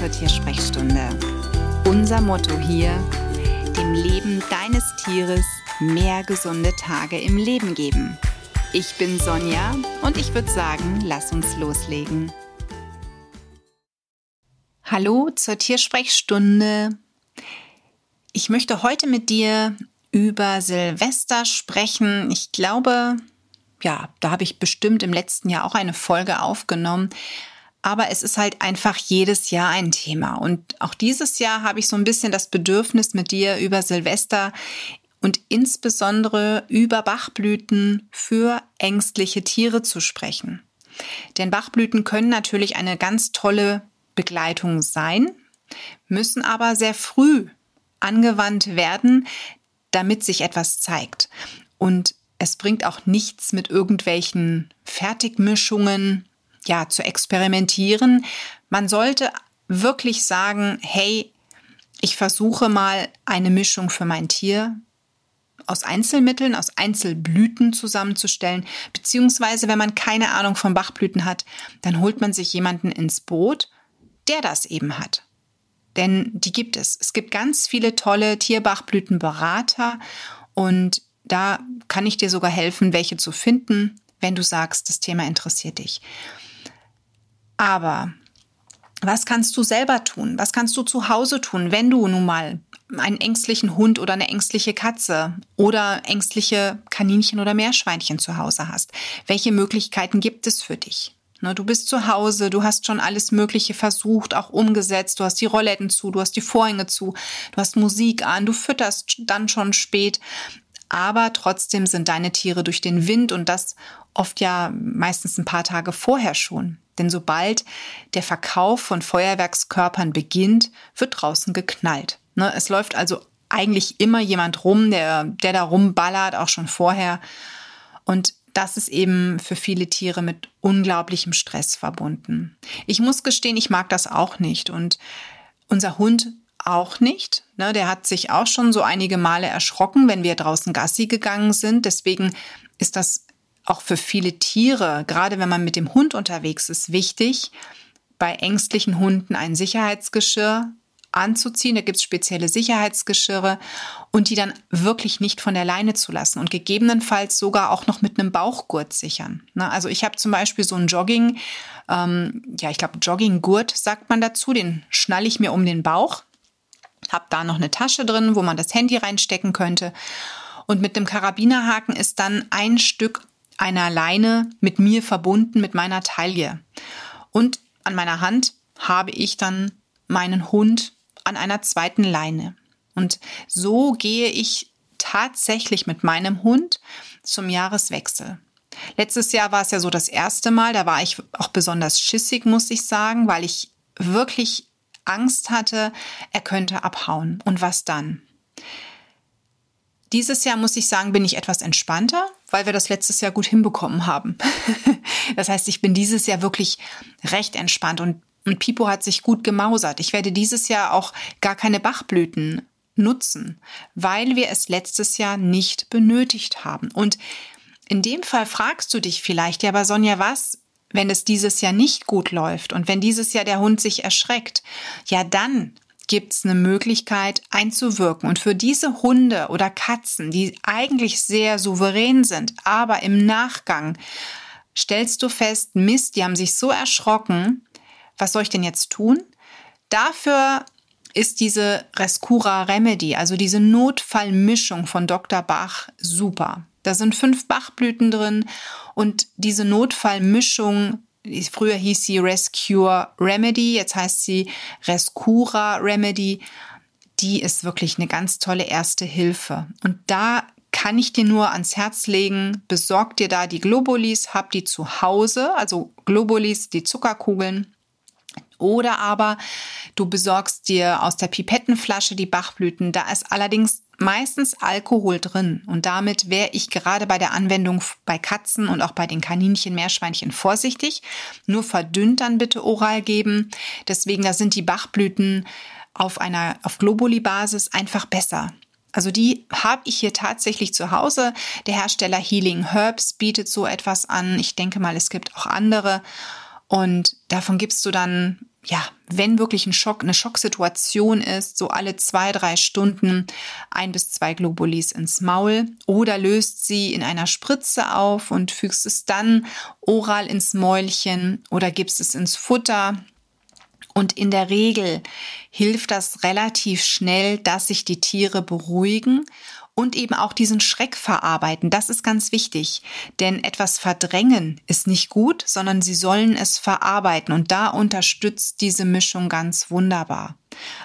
zur Tiersprechstunde. Unser Motto hier, dem Leben deines Tieres mehr gesunde Tage im Leben geben. Ich bin Sonja und ich würde sagen, lass uns loslegen. Hallo zur Tiersprechstunde. Ich möchte heute mit dir über Silvester sprechen. Ich glaube, ja, da habe ich bestimmt im letzten Jahr auch eine Folge aufgenommen. Aber es ist halt einfach jedes Jahr ein Thema. Und auch dieses Jahr habe ich so ein bisschen das Bedürfnis, mit dir über Silvester und insbesondere über Bachblüten für ängstliche Tiere zu sprechen. Denn Bachblüten können natürlich eine ganz tolle Begleitung sein, müssen aber sehr früh angewandt werden, damit sich etwas zeigt. Und es bringt auch nichts mit irgendwelchen Fertigmischungen, ja, zu experimentieren. Man sollte wirklich sagen, hey, ich versuche mal eine Mischung für mein Tier aus Einzelmitteln, aus Einzelblüten zusammenzustellen, beziehungsweise wenn man keine Ahnung von Bachblüten hat, dann holt man sich jemanden ins Boot, der das eben hat. Denn die gibt es. Es gibt ganz viele tolle Tierbachblütenberater und da kann ich dir sogar helfen, welche zu finden, wenn du sagst, das Thema interessiert dich. Aber was kannst du selber tun? Was kannst du zu Hause tun, wenn du nun mal einen ängstlichen Hund oder eine ängstliche Katze oder ängstliche Kaninchen oder Meerschweinchen zu Hause hast? Welche Möglichkeiten gibt es für dich? Ne, du bist zu Hause, du hast schon alles Mögliche versucht, auch umgesetzt, du hast die Rolletten zu, du hast die Vorhänge zu, du hast Musik an, du fütterst dann schon spät aber trotzdem sind deine Tiere durch den Wind und das oft ja meistens ein paar Tage vorher schon. Denn sobald der Verkauf von Feuerwerkskörpern beginnt, wird draußen geknallt. Ne, es läuft also eigentlich immer jemand rum, der, der da rumballert, auch schon vorher. Und das ist eben für viele Tiere mit unglaublichem Stress verbunden. Ich muss gestehen, ich mag das auch nicht. Und unser Hund auch nicht. Ne, der hat sich auch schon so einige Male erschrocken, wenn wir draußen Gassi gegangen sind. Deswegen ist das auch für viele Tiere, gerade wenn man mit dem Hund unterwegs ist, wichtig, bei ängstlichen Hunden ein Sicherheitsgeschirr anzuziehen. Da gibt es spezielle Sicherheitsgeschirre und die dann wirklich nicht von der Leine zu lassen und gegebenenfalls sogar auch noch mit einem Bauchgurt sichern. Ne, also ich habe zum Beispiel so ein Jogging, ähm, ja, ich glaube Jogginggurt sagt man dazu, den schnalle ich mir um den Bauch habe da noch eine Tasche drin, wo man das Handy reinstecken könnte. Und mit dem Karabinerhaken ist dann ein Stück einer Leine mit mir verbunden, mit meiner Taille. Und an meiner Hand habe ich dann meinen Hund an einer zweiten Leine. Und so gehe ich tatsächlich mit meinem Hund zum Jahreswechsel. Letztes Jahr war es ja so das erste Mal, da war ich auch besonders schissig, muss ich sagen, weil ich wirklich Angst hatte, er könnte abhauen. Und was dann? Dieses Jahr muss ich sagen, bin ich etwas entspannter, weil wir das letztes Jahr gut hinbekommen haben. das heißt, ich bin dieses Jahr wirklich recht entspannt und, und Pipo hat sich gut gemausert. Ich werde dieses Jahr auch gar keine Bachblüten nutzen, weil wir es letztes Jahr nicht benötigt haben. Und in dem Fall fragst du dich vielleicht, ja, aber Sonja, was wenn es dieses Jahr nicht gut läuft und wenn dieses Jahr der Hund sich erschreckt, ja dann gibt es eine Möglichkeit einzuwirken. Und für diese Hunde oder Katzen, die eigentlich sehr souverän sind, aber im Nachgang stellst du fest, Mist, die haben sich so erschrocken, was soll ich denn jetzt tun? Dafür ist diese Rescura Remedy, also diese Notfallmischung von Dr. Bach, super. Da sind fünf Bachblüten drin und diese Notfallmischung, früher hieß sie Rescue Remedy, jetzt heißt sie Rescura Remedy, die ist wirklich eine ganz tolle erste Hilfe. Und da kann ich dir nur ans Herz legen, besorg dir da die Globulis, hab die zu Hause, also Globulis, die Zuckerkugeln. Oder aber du besorgst dir aus der Pipettenflasche die Bachblüten. Da ist allerdings meistens Alkohol drin. Und damit wäre ich gerade bei der Anwendung bei Katzen und auch bei den Kaninchen, Meerschweinchen vorsichtig. Nur verdünnt dann bitte oral geben. Deswegen, da sind die Bachblüten auf einer, auf Globuli-Basis einfach besser. Also die habe ich hier tatsächlich zu Hause. Der Hersteller Healing Herbs bietet so etwas an. Ich denke mal, es gibt auch andere. Und davon gibst du dann ja, wenn wirklich ein Schock, eine Schocksituation ist, so alle zwei, drei Stunden ein bis zwei Globulis ins Maul oder löst sie in einer Spritze auf und fügst es dann oral ins Mäulchen oder gibst es ins Futter. Und in der Regel hilft das relativ schnell, dass sich die Tiere beruhigen und eben auch diesen Schreck verarbeiten. Das ist ganz wichtig, denn etwas verdrängen ist nicht gut, sondern sie sollen es verarbeiten und da unterstützt diese Mischung ganz wunderbar.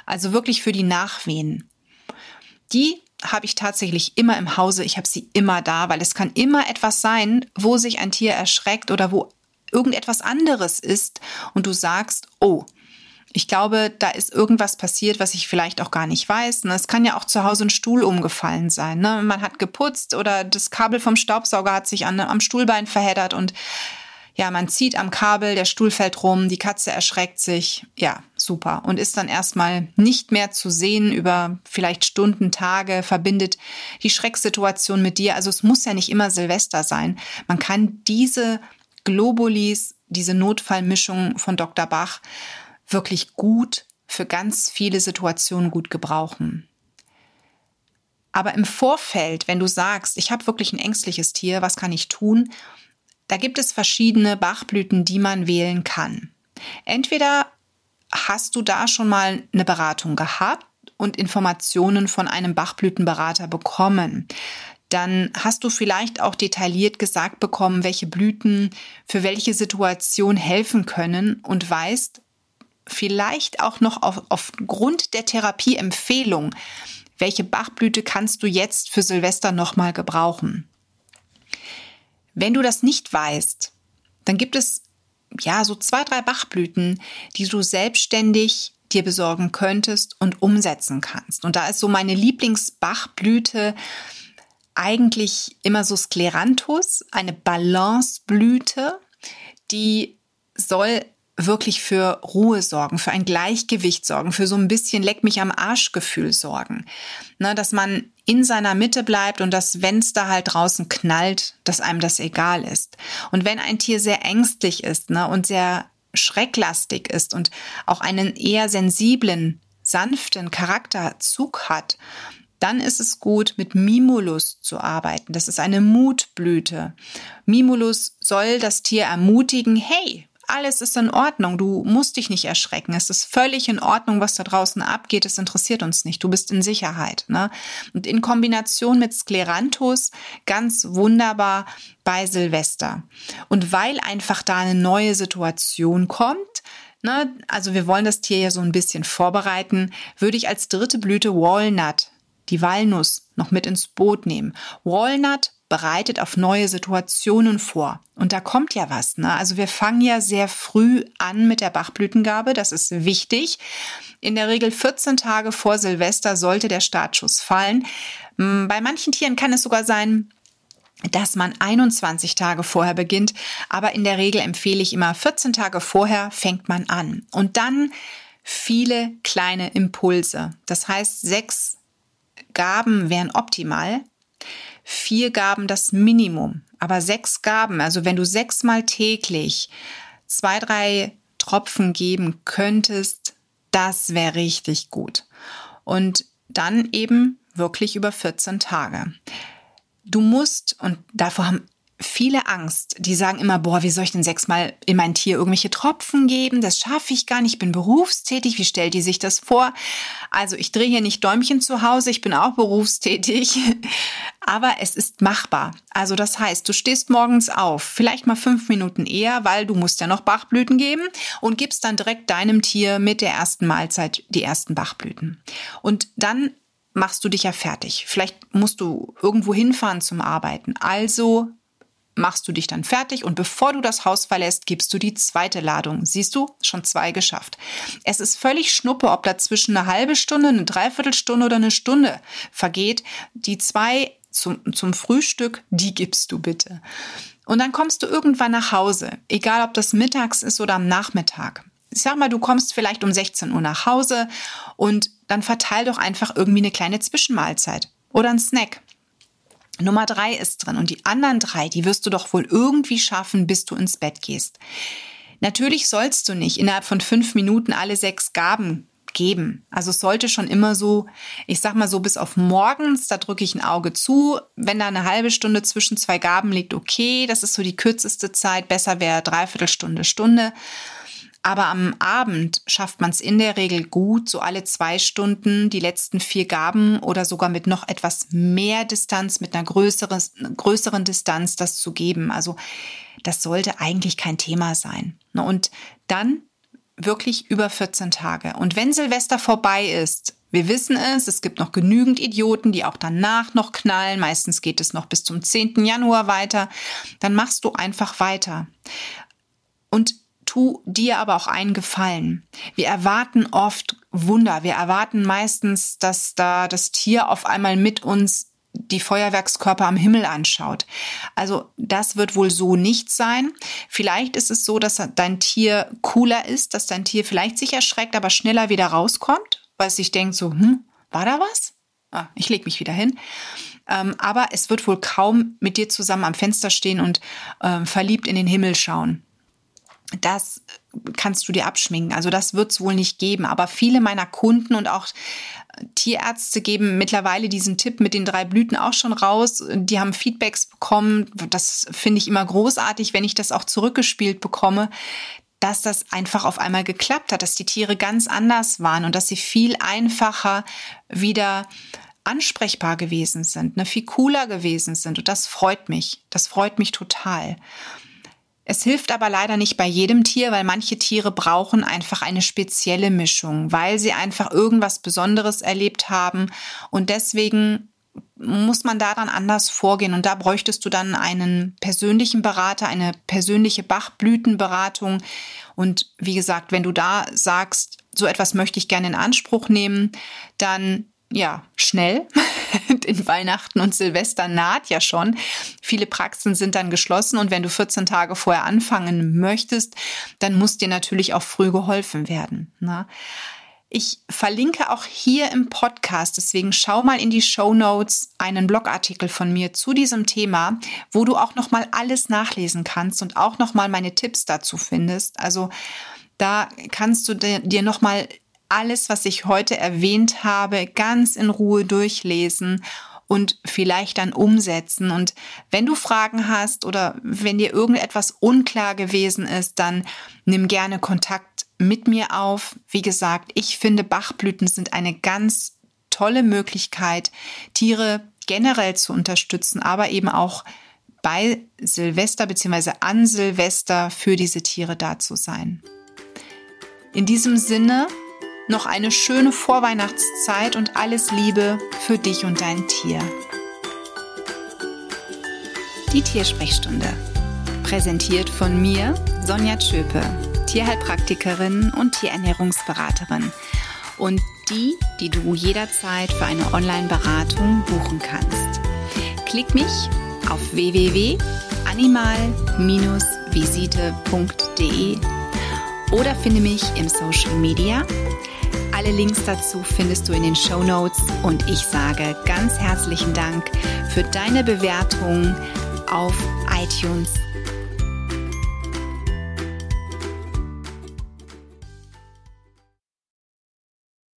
Also wirklich für die Nachwehen. Die habe ich tatsächlich immer im Hause. Ich habe sie immer da, weil es kann immer etwas sein, wo sich ein Tier erschreckt oder wo irgendetwas anderes ist und du sagst, oh, ich glaube, da ist irgendwas passiert, was ich vielleicht auch gar nicht weiß. Ne? Es kann ja auch zu Hause ein Stuhl umgefallen sein. Ne? Man hat geputzt oder das Kabel vom Staubsauger hat sich an, am Stuhlbein verheddert und ja, man zieht am Kabel, der Stuhl fällt rum, die Katze erschreckt sich. Ja, super. Und ist dann erstmal nicht mehr zu sehen über vielleicht Stunden, Tage, verbindet die Schrecksituation mit dir. Also es muss ja nicht immer Silvester sein. Man kann diese Globulis, diese Notfallmischung von Dr. Bach wirklich gut für ganz viele Situationen gut gebrauchen. Aber im Vorfeld, wenn du sagst, ich habe wirklich ein ängstliches Tier, was kann ich tun? Da gibt es verschiedene Bachblüten, die man wählen kann. Entweder hast du da schon mal eine Beratung gehabt und Informationen von einem Bachblütenberater bekommen. Dann hast du vielleicht auch detailliert gesagt bekommen, welche Blüten für welche Situation helfen können und weißt, vielleicht auch noch auf, aufgrund der Therapieempfehlung, welche Bachblüte kannst du jetzt für Silvester nochmal gebrauchen. Wenn du das nicht weißt, dann gibt es ja so zwei, drei Bachblüten, die du selbstständig dir besorgen könntest und umsetzen kannst. Und da ist so meine Lieblingsbachblüte eigentlich immer so Skleranthus, eine Balanceblüte, die soll wirklich für Ruhe sorgen, für ein Gleichgewicht sorgen, für so ein bisschen Leck mich am Arschgefühl sorgen. Ne, dass man in seiner Mitte bleibt und dass, wenn es da halt draußen knallt, dass einem das egal ist. Und wenn ein Tier sehr ängstlich ist ne, und sehr schrecklastig ist und auch einen eher sensiblen, sanften Charakterzug hat, dann ist es gut, mit Mimulus zu arbeiten. Das ist eine Mutblüte. Mimulus soll das Tier ermutigen, hey, alles ist in Ordnung. Du musst dich nicht erschrecken. Es ist völlig in Ordnung, was da draußen abgeht. Es interessiert uns nicht. Du bist in Sicherheit. Ne? Und in Kombination mit Skleranthus ganz wunderbar bei Silvester. Und weil einfach da eine neue Situation kommt, ne, also wir wollen das Tier ja so ein bisschen vorbereiten, würde ich als dritte Blüte Walnut die Walnuss noch mit ins Boot nehmen. Walnut bereitet auf neue Situationen vor. Und da kommt ja was. Ne? Also wir fangen ja sehr früh an mit der Bachblütengabe. Das ist wichtig. In der Regel 14 Tage vor Silvester sollte der Startschuss fallen. Hm, bei manchen Tieren kann es sogar sein, dass man 21 Tage vorher beginnt. Aber in der Regel empfehle ich immer 14 Tage vorher fängt man an. Und dann viele kleine Impulse. Das heißt, sechs Gaben wären optimal vier Gaben das Minimum. Aber sechs Gaben, also wenn du sechsmal täglich zwei, drei Tropfen geben könntest, das wäre richtig gut. Und dann eben wirklich über 14 Tage. Du musst, und davor haben viele Angst. Die sagen immer, boah, wie soll ich denn sechsmal in mein Tier irgendwelche Tropfen geben? Das schaffe ich gar nicht. Ich bin berufstätig. Wie stellt die sich das vor? Also ich drehe hier nicht Däumchen zu Hause. Ich bin auch berufstätig. Aber es ist machbar. Also das heißt, du stehst morgens auf, vielleicht mal fünf Minuten eher, weil du musst ja noch Bachblüten geben und gibst dann direkt deinem Tier mit der ersten Mahlzeit die ersten Bachblüten. Und dann machst du dich ja fertig. Vielleicht musst du irgendwo hinfahren zum Arbeiten. Also machst du dich dann fertig und bevor du das Haus verlässt, gibst du die zweite Ladung. Siehst du, schon zwei geschafft. Es ist völlig schnuppe, ob dazwischen eine halbe Stunde, eine Dreiviertelstunde oder eine Stunde vergeht. Die zwei zum, zum Frühstück, die gibst du bitte. Und dann kommst du irgendwann nach Hause, egal ob das mittags ist oder am Nachmittag. Ich sag mal, du kommst vielleicht um 16 Uhr nach Hause und dann verteil doch einfach irgendwie eine kleine Zwischenmahlzeit oder ein Snack. Nummer drei ist drin und die anderen drei, die wirst du doch wohl irgendwie schaffen, bis du ins Bett gehst. Natürlich sollst du nicht innerhalb von fünf Minuten alle sechs Gaben geben. Also es sollte schon immer so, ich sag mal so bis auf morgens, da drücke ich ein Auge zu. Wenn da eine halbe Stunde zwischen zwei Gaben liegt, okay, das ist so die kürzeste Zeit. Besser wäre dreiviertel Stunde, Stunde. Aber am Abend schafft man es in der Regel gut, so alle zwei Stunden die letzten vier Gaben oder sogar mit noch etwas mehr Distanz, mit einer größeren, größeren Distanz das zu geben. Also das sollte eigentlich kein Thema sein. Und dann wirklich über 14 Tage. Und wenn Silvester vorbei ist, wir wissen es, es gibt noch genügend Idioten, die auch danach noch knallen. Meistens geht es noch bis zum 10. Januar weiter. Dann machst du einfach weiter. Und tu dir aber auch einen Gefallen. Wir erwarten oft Wunder. Wir erwarten meistens, dass da das Tier auf einmal mit uns die Feuerwerkskörper am Himmel anschaut. Also das wird wohl so nicht sein. Vielleicht ist es so, dass dein Tier cooler ist, dass dein Tier vielleicht sich erschreckt, aber schneller wieder rauskommt, weil es sich denkt so, hm, war da was? Ah, ich leg mich wieder hin. Ähm, aber es wird wohl kaum mit dir zusammen am Fenster stehen und äh, verliebt in den Himmel schauen das kannst du dir abschminken. Also das wird es wohl nicht geben. Aber viele meiner Kunden und auch Tierärzte geben mittlerweile diesen Tipp mit den drei Blüten auch schon raus. Die haben Feedbacks bekommen. Das finde ich immer großartig, wenn ich das auch zurückgespielt bekomme, dass das einfach auf einmal geklappt hat, dass die Tiere ganz anders waren und dass sie viel einfacher wieder ansprechbar gewesen sind, ne, viel cooler gewesen sind. Und das freut mich. Das freut mich total. Es hilft aber leider nicht bei jedem Tier, weil manche Tiere brauchen einfach eine spezielle Mischung, weil sie einfach irgendwas Besonderes erlebt haben. Und deswegen muss man daran anders vorgehen. Und da bräuchtest du dann einen persönlichen Berater, eine persönliche Bachblütenberatung. Und wie gesagt, wenn du da sagst, so etwas möchte ich gerne in Anspruch nehmen, dann ja, schnell. In Weihnachten und Silvester naht ja schon. Viele Praxen sind dann geschlossen und wenn du 14 Tage vorher anfangen möchtest, dann muss dir natürlich auch früh geholfen werden. Ne? Ich verlinke auch hier im Podcast, deswegen schau mal in die Show Notes einen Blogartikel von mir zu diesem Thema, wo du auch noch mal alles nachlesen kannst und auch noch mal meine Tipps dazu findest. Also da kannst du dir noch mal alles, was ich heute erwähnt habe, ganz in Ruhe durchlesen und vielleicht dann umsetzen. Und wenn du Fragen hast oder wenn dir irgendetwas unklar gewesen ist, dann nimm gerne Kontakt mit mir auf. Wie gesagt, ich finde Bachblüten sind eine ganz tolle Möglichkeit, Tiere generell zu unterstützen, aber eben auch bei Silvester bzw. an Silvester für diese Tiere da zu sein. In diesem Sinne noch eine schöne Vorweihnachtszeit und alles Liebe für dich und dein Tier. Die Tiersprechstunde. Präsentiert von mir, Sonja Tschöpe, Tierheilpraktikerin und Tierernährungsberaterin. Und die, die du jederzeit für eine Online-Beratung buchen kannst. Klick mich auf www.animal-visite.de oder finde mich im Social Media alle Links dazu findest du in den Show Notes. Und ich sage ganz herzlichen Dank für deine Bewertung auf iTunes